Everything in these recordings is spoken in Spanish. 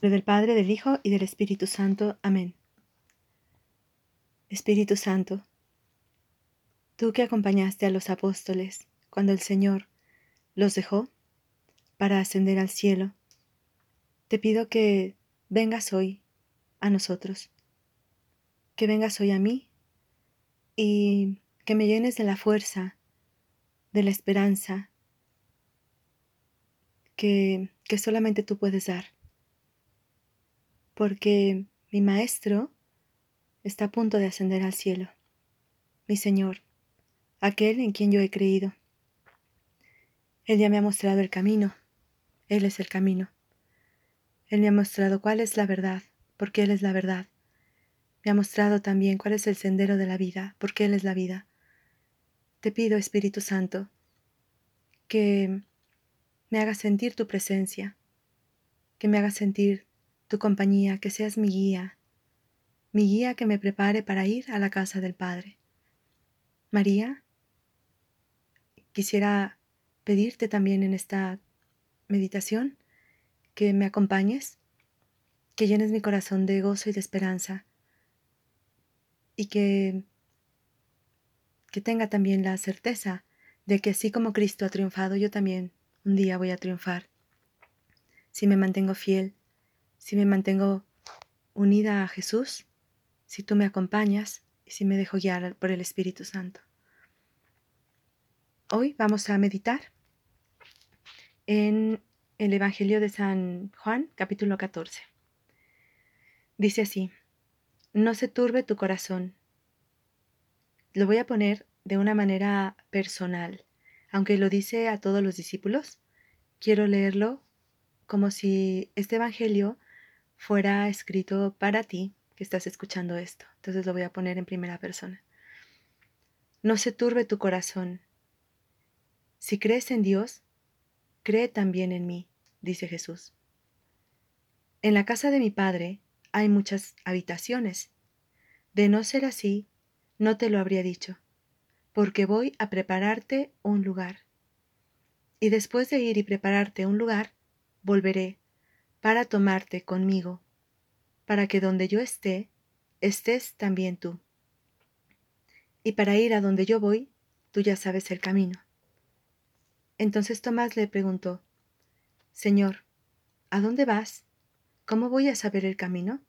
del Padre, del Hijo y del Espíritu Santo. Amén. Espíritu Santo, tú que acompañaste a los apóstoles cuando el Señor los dejó para ascender al cielo, te pido que vengas hoy a nosotros, que vengas hoy a mí y que me llenes de la fuerza, de la esperanza que, que solamente tú puedes dar porque mi Maestro está a punto de ascender al cielo, mi Señor, aquel en quien yo he creído. Él ya me ha mostrado el camino, Él es el camino. Él me ha mostrado cuál es la verdad, porque Él es la verdad. Me ha mostrado también cuál es el sendero de la vida, porque Él es la vida. Te pido, Espíritu Santo, que me hagas sentir tu presencia, que me hagas sentir tu compañía, que seas mi guía, mi guía que me prepare para ir a la casa del Padre. María, quisiera pedirte también en esta meditación que me acompañes, que llenes mi corazón de gozo y de esperanza y que, que tenga también la certeza de que así como Cristo ha triunfado, yo también un día voy a triunfar. Si me mantengo fiel si me mantengo unida a Jesús, si tú me acompañas y si me dejo guiar por el Espíritu Santo. Hoy vamos a meditar en el Evangelio de San Juan, capítulo 14. Dice así, no se turbe tu corazón. Lo voy a poner de una manera personal, aunque lo dice a todos los discípulos. Quiero leerlo como si este Evangelio fuera escrito para ti que estás escuchando esto. Entonces lo voy a poner en primera persona. No se turbe tu corazón. Si crees en Dios, cree también en mí, dice Jesús. En la casa de mi Padre hay muchas habitaciones. De no ser así, no te lo habría dicho, porque voy a prepararte un lugar. Y después de ir y prepararte un lugar, volveré para tomarte conmigo, para que donde yo esté, estés también tú. Y para ir a donde yo voy, tú ya sabes el camino. Entonces Tomás le preguntó, Señor, ¿a dónde vas? ¿Cómo voy a saber el camino?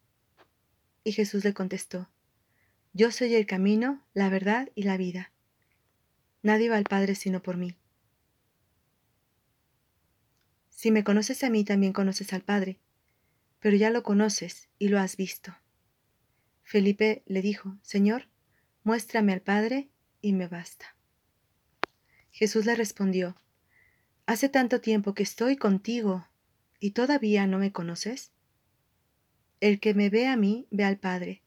Y Jesús le contestó, Yo soy el camino, la verdad y la vida. Nadie va al Padre sino por mí. Si me conoces a mí, también conoces al Padre, pero ya lo conoces y lo has visto. Felipe le dijo, Señor, muéstrame al Padre y me basta. Jesús le respondió, Hace tanto tiempo que estoy contigo y todavía no me conoces. El que me ve a mí, ve al Padre.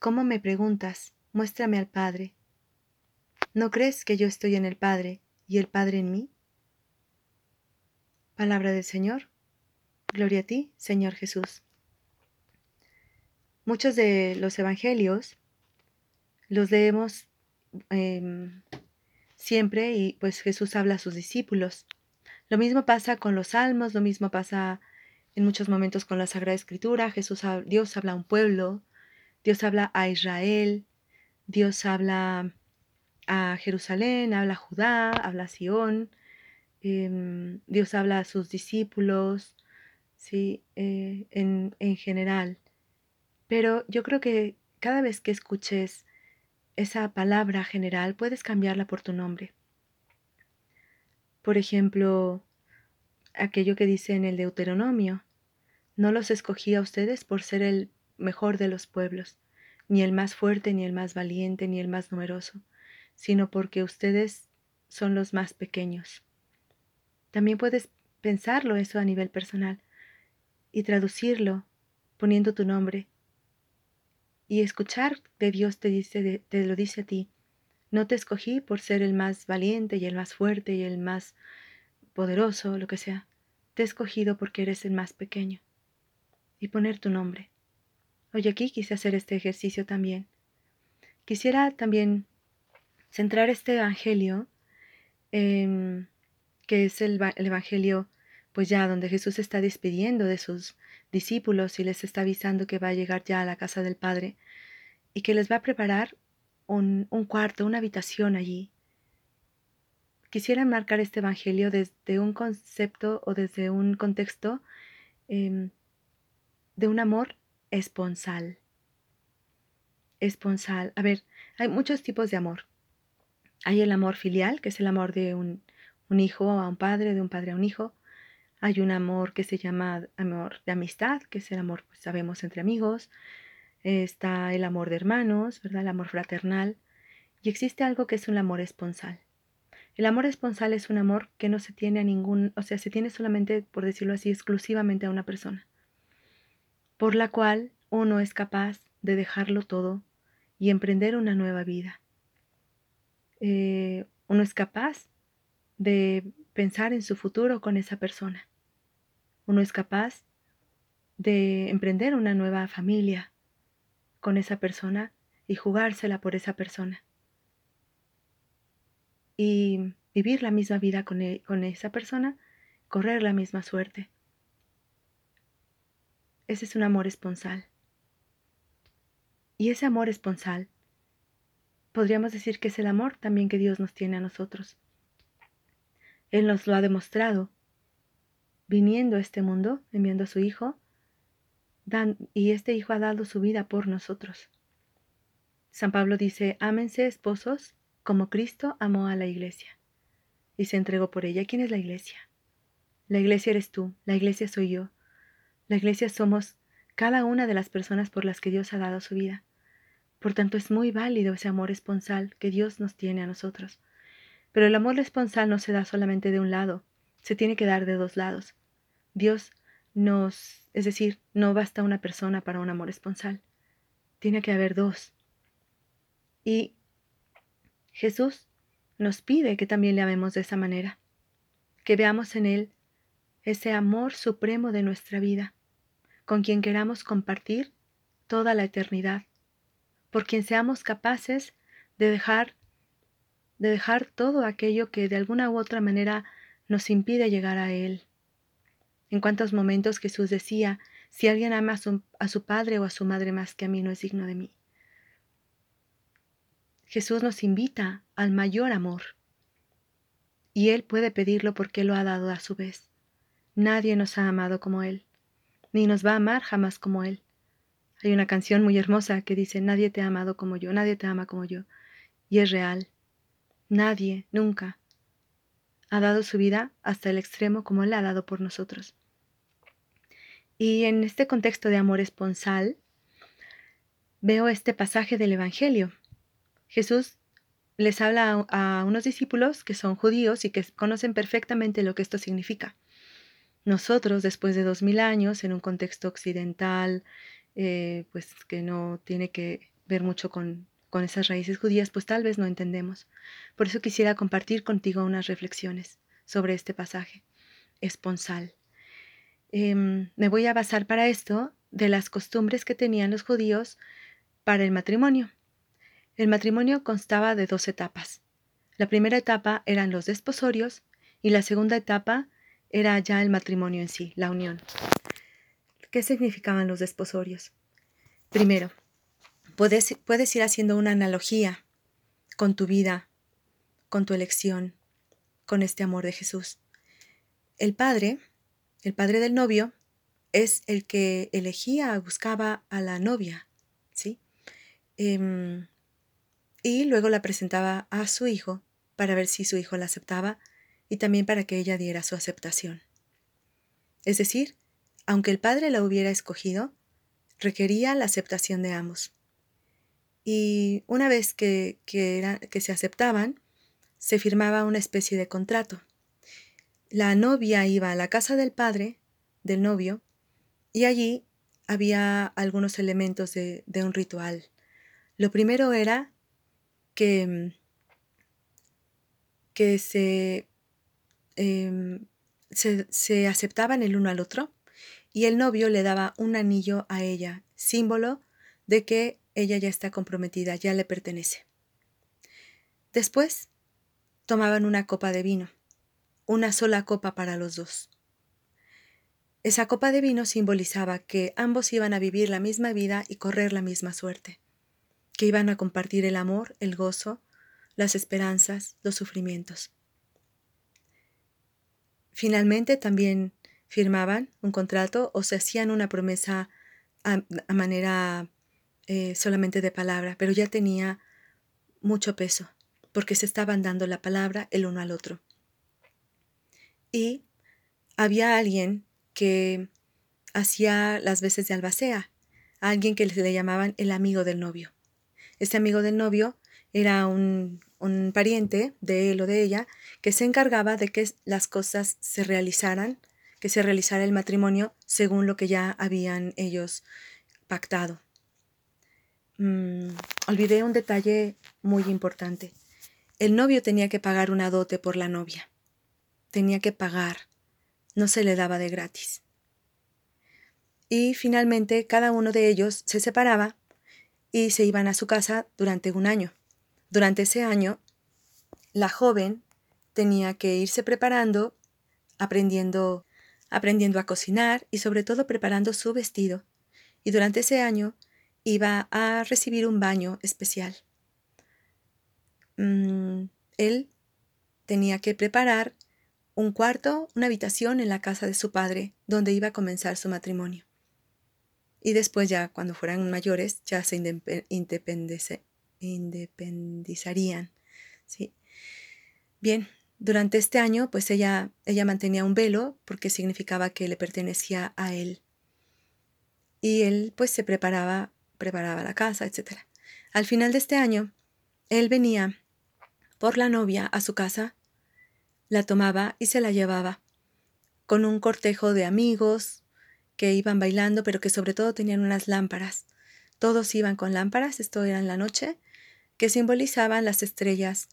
¿Cómo me preguntas? Muéstrame al Padre. ¿No crees que yo estoy en el Padre y el Padre en mí? Palabra del Señor. Gloria a ti, Señor Jesús. Muchos de los evangelios los leemos em, siempre y pues Jesús habla a sus discípulos. Lo mismo pasa con los salmos, lo mismo pasa en muchos momentos con la Sagrada Escritura. Jesús, Dios habla a un pueblo, Dios habla a Israel, Dios habla a Jerusalén, habla a Judá, habla a Sión, Em, Dios habla a sus discípulos, ¿sí? Eh, en, en general. Pero yo creo que cada vez que escuches esa palabra general, puedes cambiarla por tu nombre. Por ejemplo, aquello que dice en el Deuteronomio, no los escogí a ustedes por ser el mejor de los pueblos, ni el más fuerte, ni el más valiente, ni el más numeroso, sino porque ustedes son los más pequeños. También puedes pensarlo eso a nivel personal y traducirlo poniendo tu nombre. Y escuchar de Dios te, dice, te lo dice a ti. No te escogí por ser el más valiente y el más fuerte y el más poderoso, lo que sea. Te he escogido porque eres el más pequeño. Y poner tu nombre. Hoy aquí quise hacer este ejercicio también. Quisiera también centrar este Evangelio en que es el, Evangelio pues ya donde Jesús está despidiendo de sus discípulos y les está avisando que va a llegar ya a la casa del Padre y que les va a preparar un, cuarto, una habitación allí. Quisiera marcar este Evangelio desde un concepto o desde un contexto em, de un amor esponsal. Esponsal. A ver, hay muchos tipos de amor. Hay el amor filial, que es el amor de un, un hijo a un padre, de un padre a un hijo. Hay un amor que se llama amor de amistad, que es el amor, pues sabemos, entre amigos. Está el amor de hermanos, ¿verdad? El amor fraternal. Y existe algo que es un amor esponsal. El amor esponsal es un amor que no se tiene a ningún, o sea, se tiene solamente, por decirlo así, exclusivamente a una persona, por la cual uno es capaz de dejarlo todo y emprender una nueva vida. Eh, uno es capaz de pensar en su futuro con esa persona. Uno es capaz de emprender una nueva familia con esa persona y jugársela por esa persona. Y vivir la misma vida con, e, con esa persona, correr la misma suerte. Ese es un amor esponsal. Y ese amor esponsal, podríamos decir que es el amor también que Dios nos tiene a nosotros. Él nos lo ha demostrado, viniendo a este mundo, enviando a su Hijo, y este Hijo ha dado su vida por nosotros. San Pablo dice, ámense esposos como Cristo amó a la iglesia y se entregó por ella. ¿Quién es la iglesia? La iglesia eres tú, la iglesia soy yo. La iglesia somos cada una de las personas por las que Dios ha dado su vida. Por tanto, es muy válido ese amor esponsal que Dios nos tiene a nosotros. Pero el amor esponsal no se da solamente de un lado, se tiene que dar de dos lados. Dios nos, es decir, no basta una persona para un amor esponsal, tiene que haber dos. Y Jesús nos pide que también le amemos de esa manera, que veamos en Él ese amor supremo de nuestra vida, con quien queramos compartir toda la eternidad, por quien seamos capaces de dejar de dejar todo aquello que de alguna u otra manera nos impide llegar a Él. En cuántos momentos Jesús decía, si alguien ama a su, padre o a su madre más que a mí, no es digno de mí. Jesús nos invita al mayor amor. Y Él puede pedirlo porque lo ha dado a su vez. Nadie nos ha amado como Él, ni nos va a amar jamás como Él. Hay una canción muy hermosa que dice, nadie te ha amado como yo, nadie te ama como yo. Y es real. Nadie, nunca, ha dado su vida hasta el extremo como Él ha dado por nosotros. Y en este contexto de amor esponsal, veo este pasaje del Evangelio. Jesús les habla a, unos discípulos que son judíos y que conocen perfectamente lo que esto significa. Nosotros, después de dos mil años, en un contexto occidental, eh, pues que no tiene que ver mucho con con esas raíces judías, pues tal vez no entendemos. Por eso quisiera compartir contigo unas reflexiones sobre este pasaje esponsal. Em, me voy a basar para esto de las costumbres que tenían los judíos para el matrimonio. El matrimonio constaba de dos etapas. La primera etapa eran los desposorios y la segunda etapa era ya el matrimonio en sí, la unión. ¿Qué significaban los desposorios? Primero, Puedes, puedes ir haciendo una analogía con tu vida, con tu elección, con este amor de Jesús. El padre, el padre del novio, es el que elegía, buscaba a la novia, ¿sí? Em, y luego la presentaba a su hijo para ver si su hijo la aceptaba y también para que ella diera su aceptación. Es decir, aunque el padre la hubiera escogido, requería la aceptación de ambos. Y una vez que, que, que se aceptaban, se firmaba una especie de contrato. La novia iba a la casa del padre, del novio, y allí había algunos elementos de, de un ritual. Lo primero era que, que se, em, se, se aceptaban el uno al otro y el novio le daba un anillo a ella, símbolo de que ella ya está comprometida, ya le pertenece. Después tomaban una copa de vino, una sola copa para los dos. Esa copa de vino simbolizaba que ambos iban a vivir la misma vida y correr la misma suerte, que iban a compartir el amor, el gozo, las esperanzas, los sufrimientos. Finalmente también firmaban un contrato o se hacían una promesa a, manera eh, solamente de palabra, pero ya tenía mucho peso, porque se estaban dando la palabra el uno al otro. Y había alguien que hacía las veces de albacea, alguien que le llamaban el amigo del novio. Este amigo del novio era un, un pariente de él o de ella que se encargaba de que las cosas se realizaran, que se realizara el matrimonio según lo que ya habían ellos pactado. Mm, olvidé un detalle muy importante. El novio tenía que pagar una dote por la novia. Tenía que pagar. No se le daba de gratis. Y finalmente cada uno de ellos se separaba y se iban a su casa durante un año. Durante ese año, la joven tenía que irse preparando, aprendiendo, aprendiendo a cocinar y sobre todo preparando su vestido. Y durante ese año iba a recibir un baño especial. Mm, él tenía que preparar un cuarto, una habitación en la casa de su padre, donde iba a comenzar su matrimonio. Y después ya, cuando fueran mayores, ya se independizarían. ¿sí? Bien, durante este año, pues ella, ella mantenía un velo porque significaba que le pertenecía a él. Y él pues se preparaba, preparaba la casa, etc. Al final de este año, él venía por la novia a su casa, la tomaba y se la llevaba, con un cortejo de amigos que iban bailando, pero que sobre todo tenían unas lámparas. Todos iban con lámparas, esto era en la noche, que simbolizaban las estrellas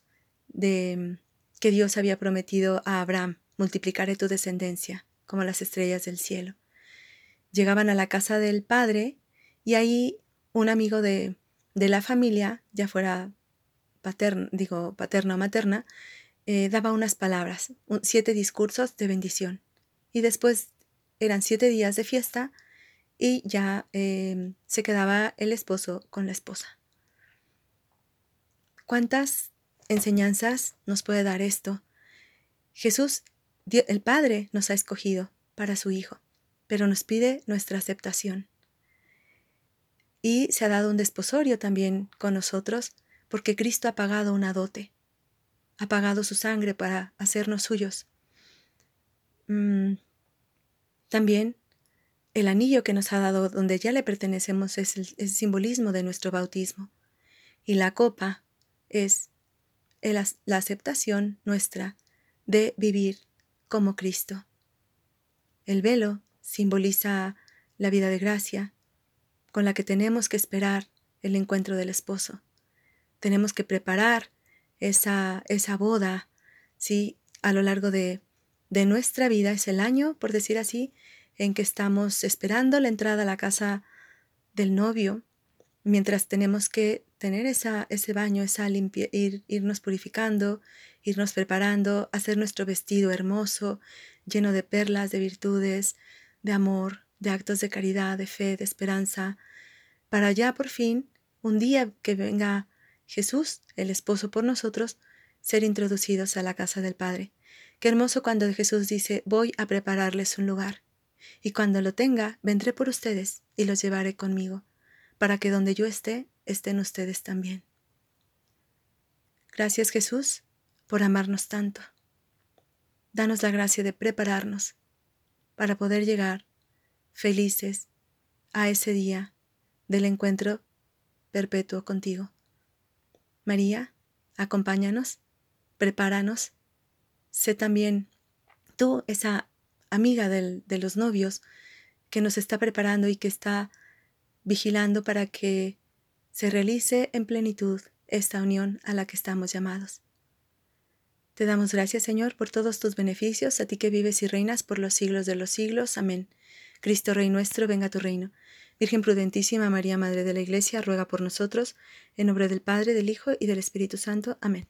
de que Dios había prometido a Abraham, multiplicaré tu descendencia como las estrellas del cielo. Llegaban a la casa del padre y ahí un amigo de, de la familia, ya fuera paterno, digo paterna o materna, eh, daba unas palabras, siete discursos de bendición. Y después eran siete días de fiesta y ya eh, se quedaba el esposo con la esposa. ¿Cuántas enseñanzas nos puede dar esto? Jesús, el Padre, nos ha escogido para su Hijo, pero nos pide nuestra aceptación. Y se ha dado un desposorio también con nosotros, porque Cristo ha pagado una dote, ha pagado su sangre para hacernos suyos. Mm, también el anillo que nos ha dado donde ya le pertenecemos es el simbolismo de nuestro bautismo. Y la copa es la aceptación nuestra de vivir como Cristo. El velo simboliza la vida de gracia con la que tenemos que esperar el encuentro del esposo. Tenemos que preparar esa, esa boda, ¿sí? A lo largo de, de nuestra vida es el año, por decir así, en que estamos esperando la entrada a la casa del novio, mientras tenemos que tener esa, ese baño, esa limpia, ir, irnos purificando, irnos preparando, hacer nuestro vestido hermoso, lleno de perlas, de virtudes, de amor, de actos de caridad, de fe, de esperanza, para ya por fin, un día que venga Jesús, el esposo por nosotros, ser introducidos a la casa del Padre. Qué hermoso cuando Jesús dice, voy a prepararles un lugar, y cuando lo tenga, vendré por ustedes y los llevaré conmigo, para que donde yo esté, estén ustedes también. Gracias Jesús por amarnos tanto. Danos la gracia de prepararnos para poder llegar felices a ese día del encuentro perpetuo contigo. María, acompáñanos, prepáranos, sé también tú esa amiga de los novios que nos está preparando y que está vigilando para que se realice en plenitud esta unión a la que estamos llamados. Te damos gracias, Señor, por todos tus beneficios, a ti que vives y reinas por los siglos de los siglos. Amén. Cristo Rey nuestro, venga tu reino. Virgen prudentísima María, Madre de la Iglesia, ruega por nosotros, en nombre del Padre, del Hijo y del Espíritu Santo. Amén.